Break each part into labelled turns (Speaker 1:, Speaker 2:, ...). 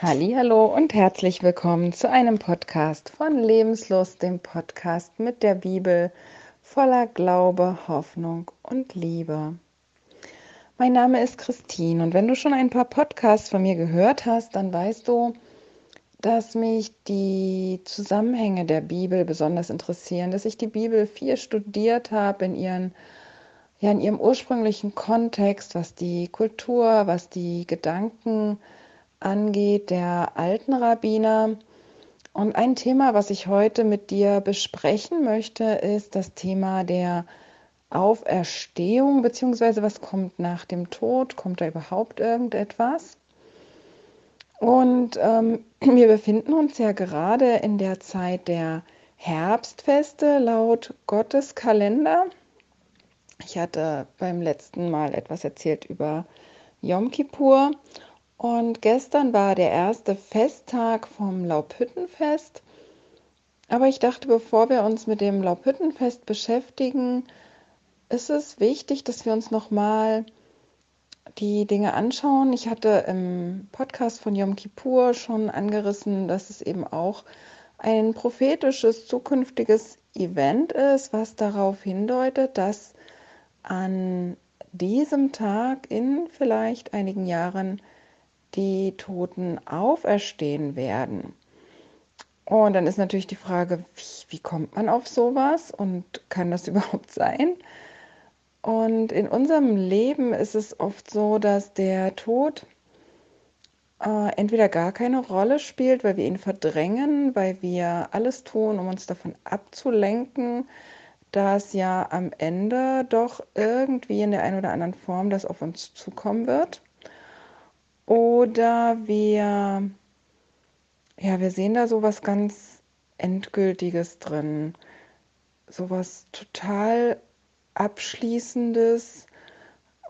Speaker 1: Hallo und herzlich willkommen zu einem Podcast von Lebenslust, dem Podcast mit der Bibel voller Glaube, Hoffnung und Liebe. Mein Name ist Christine und wenn du schon ein paar Podcasts von mir gehört hast, dann weißt du, dass mich die Zusammenhänge der Bibel besonders interessieren, dass ich die Bibel viel studiert habe in ihren ja in ihrem ursprünglichen Kontext, was die Kultur, was die Gedanken angeht, der alten Rabbiner. Und ein Thema, was ich heute mit dir besprechen möchte, ist das Thema der Auferstehung, beziehungsweise was kommt nach dem Tod? Kommt da überhaupt irgendetwas? Und ähm, wir befinden uns ja gerade in der Zeit der Herbstfeste laut Gottes Kalender. Ich hatte beim letzten Mal etwas erzählt über Yom Kippur und gestern war der erste Festtag vom Laubhüttenfest. Aber ich dachte, bevor wir uns mit dem Laubhüttenfest beschäftigen, ist es wichtig, dass wir uns nochmal die Dinge anschauen. Ich hatte im Podcast von Yom Kippur schon angerissen, dass es eben auch ein prophetisches zukünftiges Event ist, was darauf hindeutet, dass an diesem Tag in vielleicht einigen Jahren die Toten auferstehen werden. Und dann ist natürlich die Frage, wie, wie, kommt man auf sowas und kann das überhaupt sein? Und in unserem Leben ist es oft so, dass der Tod äh, entweder gar keine Rolle spielt, weil wir ihn verdrängen, weil wir alles tun, um uns davon abzulenken, dass ja am Ende doch irgendwie in der einen oder anderen Form das auf uns zukommen wird. Oder wir, ja, wir sehen da so was ganz Endgültiges drin. So was total Abschließendes.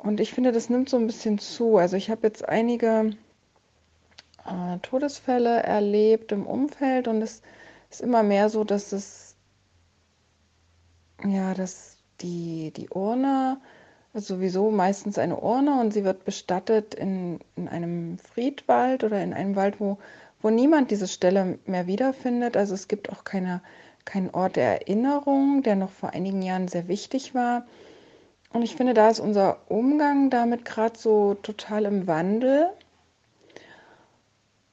Speaker 1: Und ich finde, das nimmt so ein bisschen zu. Also ich habe jetzt einige äh, Todesfälle erlebt im Umfeld und es ist immer mehr so, dass es, ja, dass die, die Urne sowieso meistens eine Urne und sie wird bestattet in, in einem Friedwald oder in einem Wald, wo, wo niemand diese Stelle mehr wiederfindet. Also es gibt auch keine, keinen Ort der Erinnerung, der noch vor einigen Jahren sehr wichtig war. Und ich finde, da ist unser Umgang damit gerade so total im Wandel.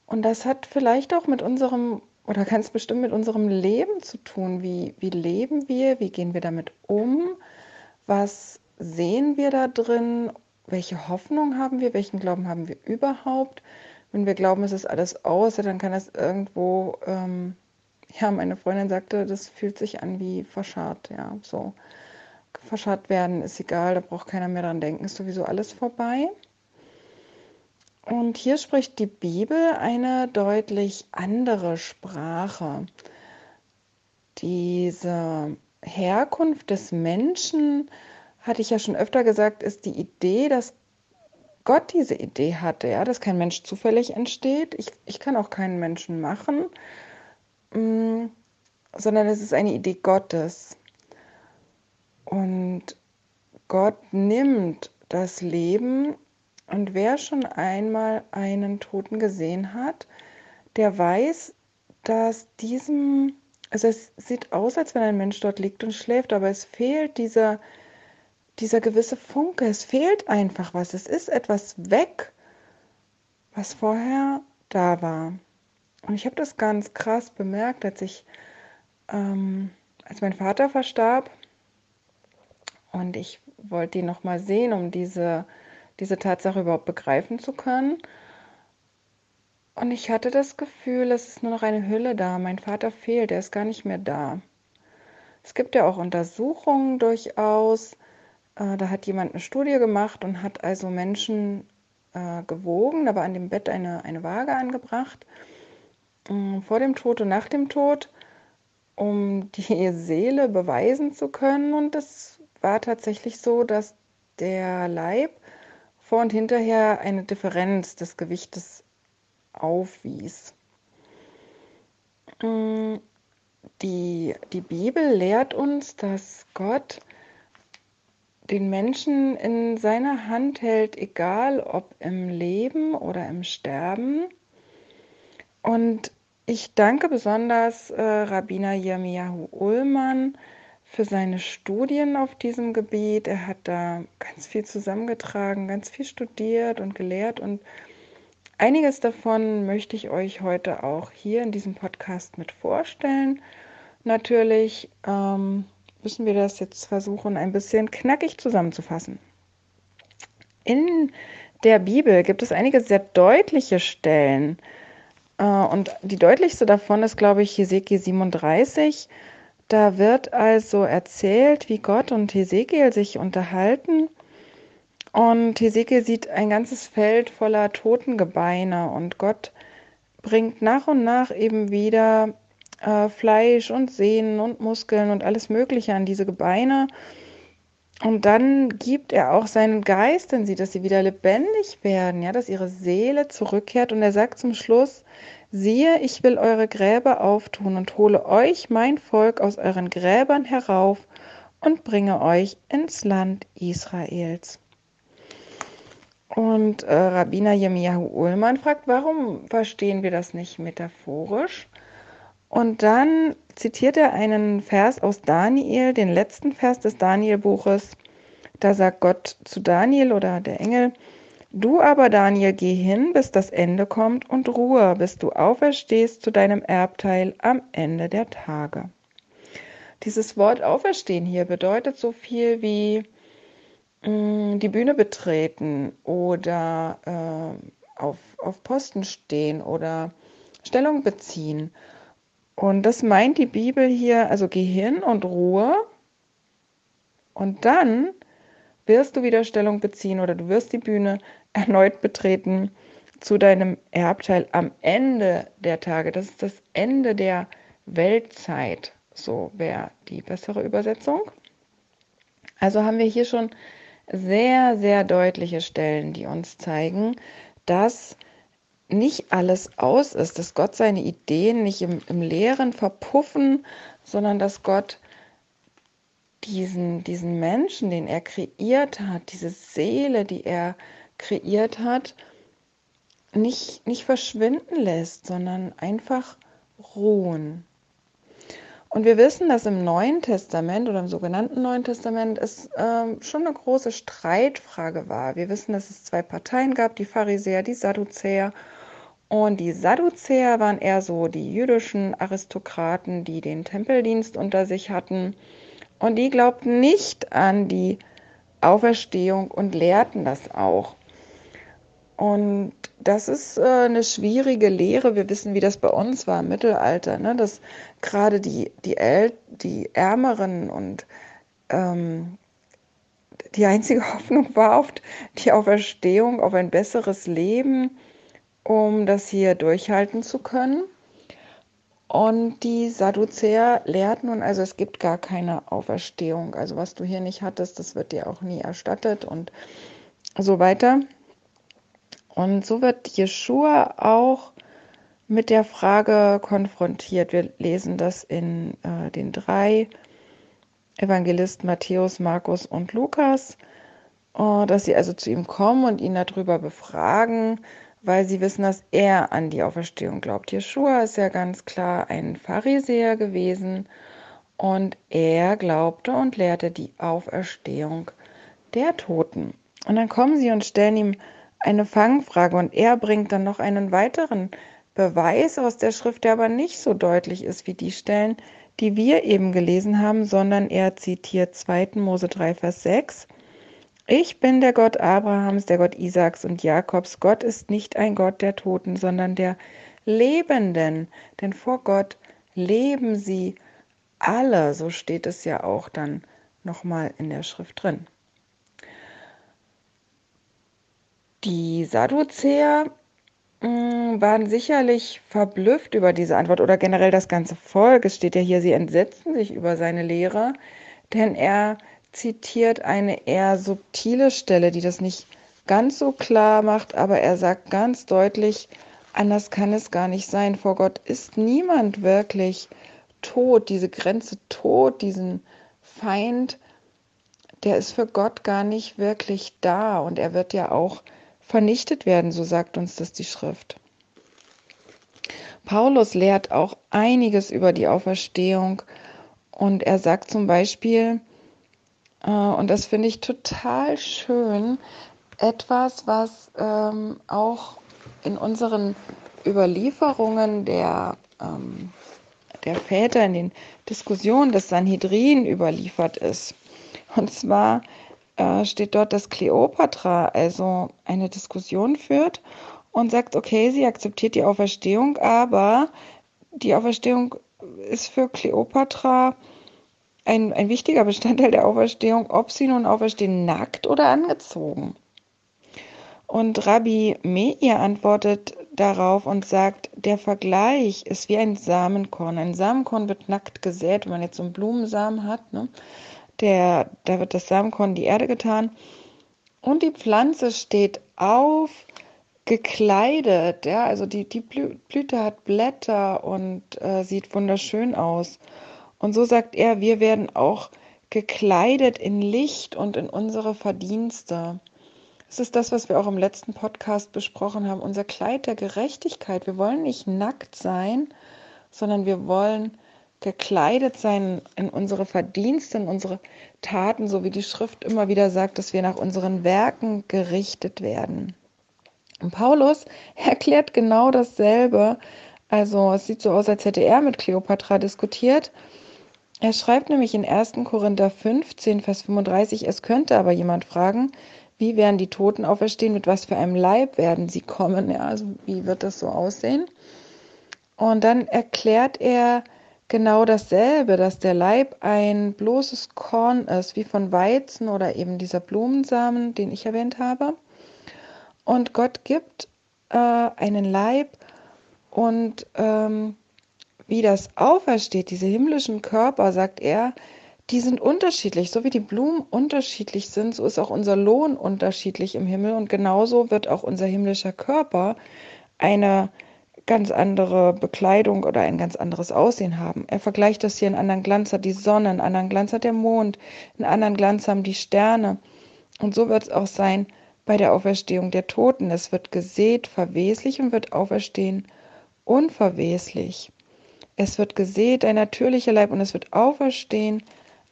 Speaker 1: Und das hat vielleicht auch mit unserem, oder ganz bestimmt mit unserem Leben zu tun. Wie, wie leben wir? Wie gehen wir damit um? Was sehen wir da drin? Welche Hoffnung haben wir? Welchen Glauben haben wir überhaupt? Wenn wir glauben, es ist alles aus, dann kann das irgendwo, ähm, ja, meine Freundin sagte, das fühlt sich an wie verscharrt, ja, so. Verscharrt werden ist egal, da braucht keiner mehr dran denken, ist sowieso alles vorbei. Und hier spricht die Bibel eine deutlich andere Sprache. Diese Herkunft des Menschen hatte ich ja schon öfter gesagt, ist die Idee, dass Gott diese Idee hatte, ja, dass kein Mensch zufällig entsteht. Ich, ich kann auch keinen Menschen machen, mm, sondern es ist eine Idee Gottes. Und Gott nimmt das Leben und wer schon einmal einen Toten gesehen hat, der weiß, dass diesem, also es sieht aus, als wenn ein Mensch dort liegt und schläft, aber es fehlt dieser, dieser gewisse Funke. Es fehlt einfach was. Es ist etwas weg, was vorher da war. Und ich habe das ganz krass bemerkt, als ich, ähm, als mein Vater verstarb und ich wollte ihn noch mal sehen, um diese, diese Tatsache überhaupt begreifen zu können. Und ich hatte das Gefühl, es ist nur noch eine Hülle da. Mein Vater fehlt, er ist gar nicht mehr da. Es gibt ja auch Untersuchungen durchaus, äh, da hat jemand eine Studie gemacht und hat also Menschen äh, gewogen. Da war an dem Bett eine, eine Waage angebracht, äh, vor dem Tod und nach dem Tod, um die Seele beweisen zu können. Und es war tatsächlich so, dass der Leib vor und hinterher eine Differenz des Gewichtes aufwies. Mm, die, die Bibel lehrt uns, dass Gott den Menschen in seiner Hand hält, egal ob im Leben oder im Sterben. Und ich danke besonders äh, Rabbiner Yirmiyahu Ullmann für seine Studien auf diesem Gebiet. Er hat da ganz viel zusammengetragen, ganz viel studiert und gelehrt und einiges davon möchte ich euch heute auch hier in diesem Podcast mit vorstellen. Natürlich ähm, müssen wir das jetzt versuchen, ein bisschen knackig zusammenzufassen. In der Bibel gibt es einige sehr deutliche Stellen. Äh, und die deutlichste davon ist, glaube ich, Hesekiel 37. Da wird also erzählt, wie Gott und Hesekiel sich unterhalten. Und Hesekiel sieht ein ganzes Feld voller Totengebeine und Gott bringt nach und nach eben wieder äh, Fleisch und Sehnen und Muskeln und alles Mögliche an diese Gebeine. Und dann gibt er auch seinen Geist in sie, dass sie wieder lebendig werden, ja, dass ihre Seele zurückkehrt. Und er sagt zum Schluss, siehe, ich will eure Gräber auftun und hole euch, mein Volk, aus euren Gräbern herauf und bringe euch ins Land Israels. Und äh, Rabbiner Yemiyahu Ullmann fragt, warum verstehen wir das nicht metaphorisch? Und dann zitiert er einen Vers aus Daniel, den letzten Vers des Daniel-Buches. Da sagt Gott zu Daniel oder der Engel, Du aber, Daniel, geh hin, bis das Ende kommt und ruhe, bis du auferstehst zu deinem Erbteil am Ende der Tage. Dieses Wort auferstehen hier bedeutet so viel wie mh, mm, die Bühne betreten oder äh, auf, auf Posten stehen oder Stellung beziehen. Und das meint die Bibel hier, also geh hin und Ruhe. Und dann wirst du wieder Stellung beziehen oder du wirst die Bühne erneut betreten zu deinem Erbteil am Ende der Tage. Das ist das Ende der Weltzeit. So wäre die bessere Übersetzung. Also haben wir hier schon sehr, sehr deutliche Stellen, die uns zeigen, dass nicht alles aus ist, dass Gott seine Ideen nicht im, im Leeren verpuffen, sondern dass Gott diesen, diesen Menschen, den er kreiert hat, diese Seele, die er kreiert hat, nicht, nicht verschwinden lässt, sondern einfach ruhen. Und wir wissen, dass im Neuen Testament oder im sogenannten Neuen Testament es ähm, schon eine große Streitfrage war. Wir wissen, dass es zwei Parteien gab, die Pharisäer, die Sadduzäer. Und die Sadduzäer waren eher so die jüdischen Aristokraten, die den Tempeldienst unter sich hatten. Und die glaubten nicht an die Auferstehung und lehrten das auch. Und das ist äh, eine schwierige Lehre. Wir wissen, wie das bei uns war im Mittelalter, ne? dass gerade die, die, die Ärmeren und ähm, die einzige Hoffnung war auf die Auferstehung, auf ein besseres Leben, um das hier durchhalten zu können. Und die Sadduzäer lehrten nun also, es gibt gar keine Auferstehung. Also was du hier nicht hattest, das wird dir auch nie erstattet und so weiter. Und so wird Jeschua auch mit der Frage konfrontiert. Wir lesen das in äh, den drei Evangelisten Matthäus, Markus und Lukas, äh, dass sie also zu ihm kommen und ihn darüber befragen, weil sie wissen, dass er an die Auferstehung glaubt. Jeschua ist ja ganz klar ein Pharisäer gewesen und er glaubte und lehrte die Auferstehung der Toten. Und dann kommen sie und stellen ihm eine Fangfrage und er bringt dann noch einen weiteren Beweis aus der Schrift, der aber nicht so deutlich ist wie die Stellen, die wir eben gelesen haben, sondern er zitiert 2. Mose 3, Vers 6. Ich bin der Gott Abrahams, der Gott Isaaks und Jakobs. Gott ist nicht ein Gott der Toten, sondern der Lebenden. Denn vor Gott leben sie alle. So steht es ja auch dann nochmal in der Schrift drin. Die Sadduzäer mm, waren sicherlich verblüfft über diese Antwort oder generell das ganze Volk. Es steht ja hier, sie entsetzten sich über seine Lehre, denn er zitiert eine eher subtile Stelle, die das nicht ganz so klar macht, aber er sagt ganz deutlich, anders kann es gar nicht sein. Vor Gott ist niemand wirklich tot. Diese Grenze tot, diesen Feind, der ist für Gott gar nicht wirklich da und er wird ja auch vernichtet werden, so sagt uns das die Schrift. Paulus lehrt auch einiges über die Auferstehung und er sagt zum Beispiel, und das finde ich total schön, etwas, was ähm, auch in unseren Überlieferungen der, ähm, der Väter, in den Diskussionen des Sanhedrin überliefert ist. Und zwar äh, steht dort, dass Kleopatra also eine Diskussion führt und sagt, okay, sie akzeptiert die Auferstehung, aber die Auferstehung ist für Kleopatra ein, ein wichtiger Bestandteil der Auferstehung, ob sie nun auferstehen nackt oder angezogen. Und Rabbi Meir antwortet darauf und sagt, der Vergleich ist wie ein Samenkorn. Ein Samenkorn wird nackt gesät, wenn man jetzt so einen Blumensamen hat. Ne? Der, da wird das Samenkorn in die Erde getan. Und die Pflanze steht auf, gekleidet. Ja? Also die, die Blüte hat Blätter und äh, sieht wunderschön aus. Und so sagt er, wir werden auch gekleidet in Licht und in unsere Verdienste. Es ist das, was wir auch im letzten Podcast besprochen haben, unser Kleid der Gerechtigkeit. Wir wollen nicht nackt sein, sondern wir wollen gekleidet sein in unsere Verdienste, in unsere Taten, so wie die Schrift immer wieder sagt, dass wir nach unseren Werken gerichtet werden. Und Paulus erklärt genau dasselbe. Also es sieht so aus, als hätte er mit Kleopatra diskutiert. Er schreibt nämlich in 1. Korinther 15, Vers 35, es könnte aber jemand fragen, wie werden die Toten auferstehen, mit was für einem Leib werden sie kommen, ja, also wie wird das so aussehen? Und dann erklärt er genau dasselbe, dass der Leib ein bloßes Korn ist, wie von Weizen oder eben dieser Blumensamen, den ich erwähnt habe. Und Gott gibt äh, einen Leib und ähm, wie das aufersteht, diese himmlischen Körper, sagt er, die sind unterschiedlich. So wie die Blumen unterschiedlich sind, so ist auch unser Lohn unterschiedlich im Himmel und genauso wird auch unser himmlischer Körper eine ganz andere Bekleidung oder ein ganz anderes Aussehen haben. Er vergleicht das hier, einen anderen Glanz hat die Sonne, einen anderen Glanz hat der Mond, einen anderen Glanz haben die Sterne. Und so wird es auch sein bei der Auferstehung der Toten. Es wird gesät verweslich und wird auferstehen unverweslich. Es wird gesät ein natürlicher Leib und es wird auferstehen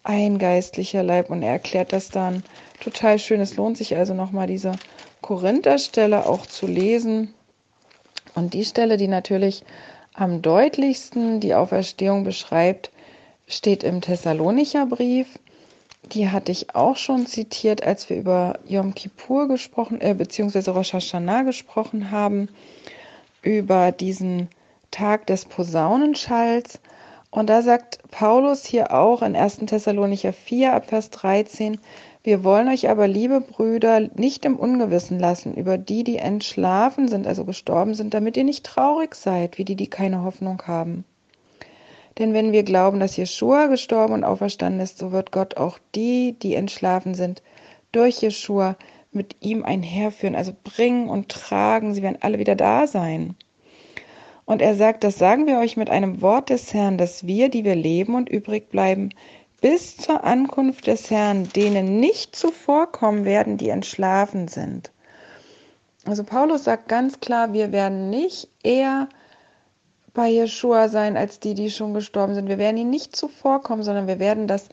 Speaker 1: ein geistlicher Leib. Und er erklärt das dann total schön. Es lohnt sich also nochmal diese Korintherstelle auch zu lesen. Und die Stelle, die natürlich am deutlichsten die Auferstehung beschreibt, steht im Thessalonicher Brief. Die hatte ich auch schon zitiert, als wir über Yom Kippur gesprochen, äh, beziehungsweise Rosh Hashanah gesprochen haben, über diesen Tag des Posaunenschalls. Und da sagt Paulus hier auch in 1. Thessalonicher 4 ab Vers 13, wir wollen euch aber, liebe Brüder, nicht im Ungewissen lassen über die, die entschlafen sind, also gestorben sind, damit ihr nicht traurig seid, wie die, die keine Hoffnung haben. Denn wenn wir glauben, dass Jeschua gestorben und auferstanden ist, so wird Gott auch die, die entschlafen sind, durch Jeschua mit ihm einherführen, also bringen und tragen. Sie werden alle wieder da sein. Und er sagt, das sagen wir euch mit einem Wort des Herrn, dass wir, die wir leben und übrig bleiben, bis zur Ankunft des Herrn, denen nicht zuvorkommen werden, die entschlafen sind. Also Paulus sagt ganz klar, wir werden nicht eher bei Jeshua sein als die, die schon gestorben sind. Wir werden ihnen nicht zuvorkommen, sondern wir werden das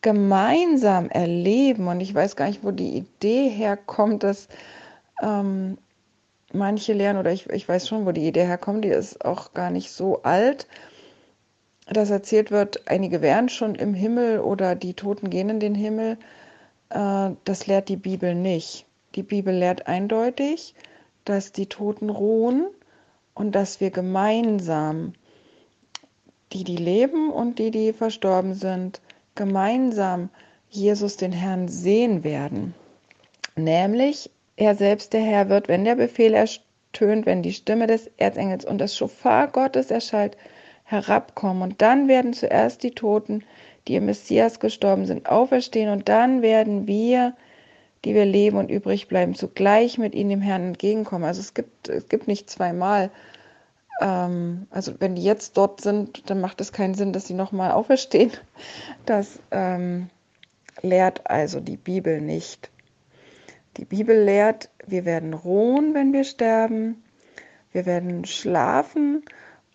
Speaker 1: gemeinsam erleben. Und ich weiß gar nicht, wo die Idee herkommt, dass ähm, manche lernen, oder ich, ich weiß schon, wo die Idee herkommt, die ist auch gar nicht so alt, dass erzählt wird, einige wären schon im Himmel oder die Toten gehen in den Himmel. Äh, das lehrt die Bibel nicht. Die Bibel lehrt eindeutig, dass die Toten ruhen und dass wir gemeinsam, die, die leben und die, die verstorben sind, gemeinsam Jesus den Herrn sehen werden. Nämlich er selbst, der Herr, wird, wenn der Befehl ertönt, wenn die Stimme des Erzengels und das Schofar Gottes erschallt, herabkommen. Und dann werden zuerst die Toten, die im Messias gestorben sind, auferstehen. Und dann werden wir, die wir leben und übrig bleiben, zugleich mit ihnen dem Herrn entgegenkommen. Also es gibt, es gibt nicht zweimal. Ähm, also wenn die jetzt dort sind, dann macht es keinen Sinn, dass sie nochmal auferstehen. Das ähm, lehrt also die Bibel nicht. Die Bibel lehrt, wir werden ruhen, wenn wir sterben, wir werden schlafen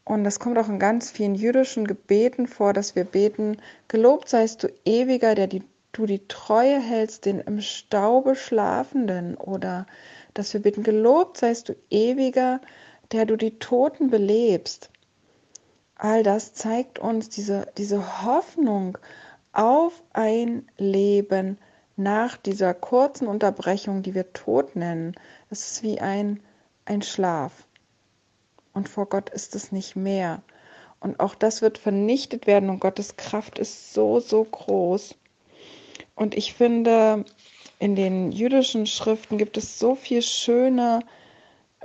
Speaker 1: Und das kommt auch in ganz vielen jüdischen Gebeten vor, dass wir beten, gelobt seist du ewiger, der die, du die Treue hältst, den im Staube schlafenden. Oder dass wir beten, gelobt seist du ewiger, der du die Toten belebst. All das zeigt uns diese, diese Hoffnung auf ein Leben nach dieser kurzen Unterbrechung, die wir Tod nennen. Es ist wie ein, ein Schlaf. Und vor Gott ist es nicht mehr. Und auch das wird vernichtet werden und Gottes Kraft ist so, so groß. Und ich finde, in den jüdischen Schriften gibt es so viel schöne,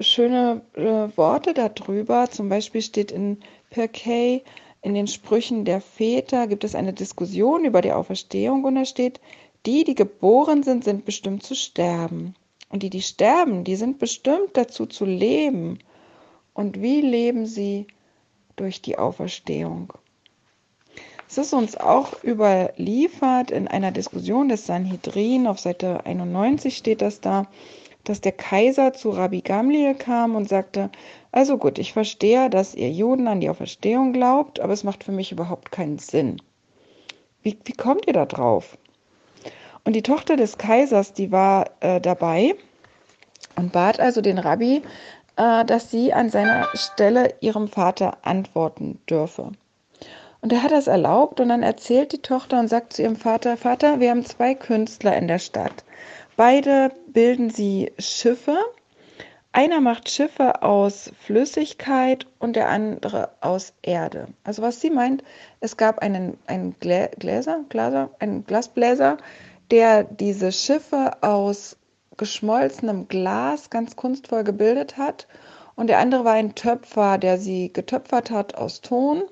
Speaker 1: schöne äh, Worte darüber. Zum Beispiel steht in Pirkei, in den Sprüchen der Väter gibt es eine Diskussion über die Auferstehung und da steht, die, die geboren sind, sind bestimmt zu sterben. Und die, die sterben, die sind bestimmt dazu zu leben. Und wie leben sie durch die Auferstehung? Es ist uns auch überliefert in einer Diskussion des Sanhedrin, auf Seite 91 steht das da, dass der Kaiser zu Rabbi Gamliel kam und sagte, also gut, ich verstehe, dass ihr Juden an die Auferstehung glaubt, aber es macht für mich überhaupt keinen Sinn. Wie, wie kommt ihr da drauf? Und die Tochter des Kaisers, die war äh, dabei und bat also den Rabbi, äh, dass sie an seiner Stelle ihrem Vater antworten dürfe. Und er hat das erlaubt und dann erzählt die Tochter und sagt zu ihrem Vater, Vater, wir haben zwei Künstler in der Stadt. Beide bilden sie Schiffe. Einer macht Schiffe aus Flüssigkeit und der andere aus Erde. Also was sie meint, es gab einen, einen Gläser, Glaser, einen Glasbläser, der diese Schiffe aus geschmolzenem Glas ganz kunstvoll gebildet hat. Und der andere war ein Töpfer, der sie getöpfert hat aus Ton.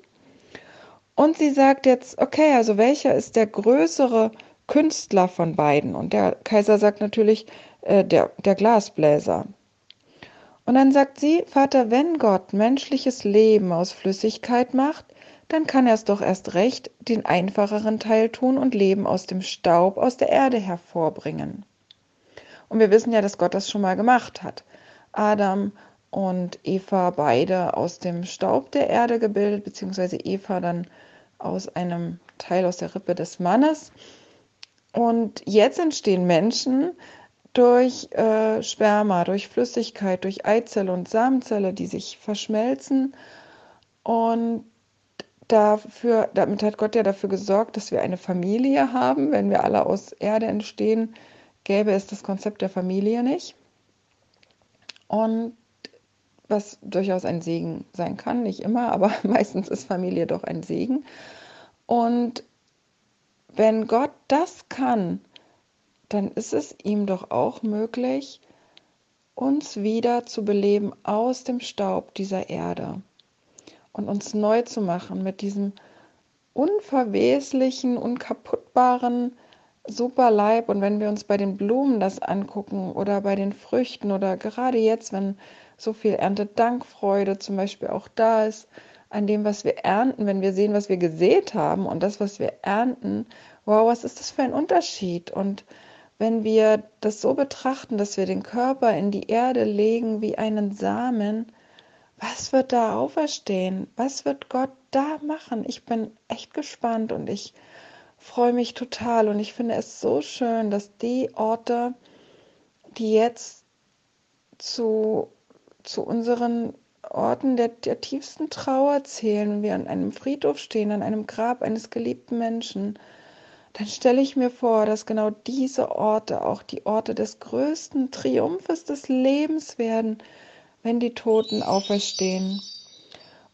Speaker 1: Und sie sagt jetzt, okay, also welcher ist der größere Künstler von beiden? Und der Kaiser sagt natürlich, äh, der, der Glasbläser. Und dann sagt sie, Vater, wenn Gott menschliches Leben aus Flüssigkeit macht, dann kann er es doch erst recht den einfacheren Teil tun und Leben aus dem Staub, aus der Erde hervorbringen. Und wir wissen ja, dass Gott das schon mal gemacht hat. Adam und Eva beide aus dem Staub der Erde gebildet, beziehungsweise Eva dann aus einem Teil aus der Rippe des Mannes. Und jetzt entstehen Menschen durch äh, Sperma, durch Flüssigkeit, durch Eizelle und Samenzelle, die sich verschmelzen. Und dafür, damit hat Gott ja dafür gesorgt, dass wir eine Familie haben. Wenn wir alle aus Erde entstehen, gäbe es das Konzept der Familie nicht. Und was durchaus ein Segen sein kann, nicht immer, aber meistens ist Familie doch ein Segen. Und wenn Gott das kann, dann ist es ihm doch auch möglich, uns wieder zu beleben aus dem Staub dieser Erde und uns neu zu machen mit diesem unverweslichen, unkaputtbaren super Leib. Und wenn wir uns bei den Blumen das angucken oder bei den Früchten oder gerade jetzt, wenn so viel Erntedankfreude zum Beispiel auch da ist, an dem, was wir ernten, wenn wir sehen, was wir gesät haben und das, was wir ernten, wow, was ist das für ein Unterschied? Und wenn wir das so betrachten, dass wir den Körper in die Erde legen wie einen Samen, was wird da auferstehen? Was wird Gott da machen? Ich bin echt gespannt und ich freue mich total und ich finde es so schön, dass die Orte, die jetzt zu, zu unseren Orten der, der tiefsten Trauer zählen, wenn wir an einem Friedhof stehen, an einem Grab eines geliebten Menschen, dann stelle ich mir vor, dass genau diese Orte auch die Orte des größten Triumphes des Lebens werden, wenn die Toten auferstehen.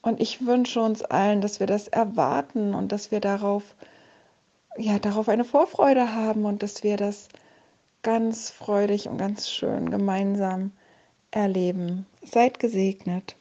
Speaker 1: Und ich wünsche uns allen, dass wir das erwarten und dass wir darauf ja, darauf eine Vorfreude haben und dass wir das ganz freudig und ganz schön gemeinsam erleben. Seid gesegnet.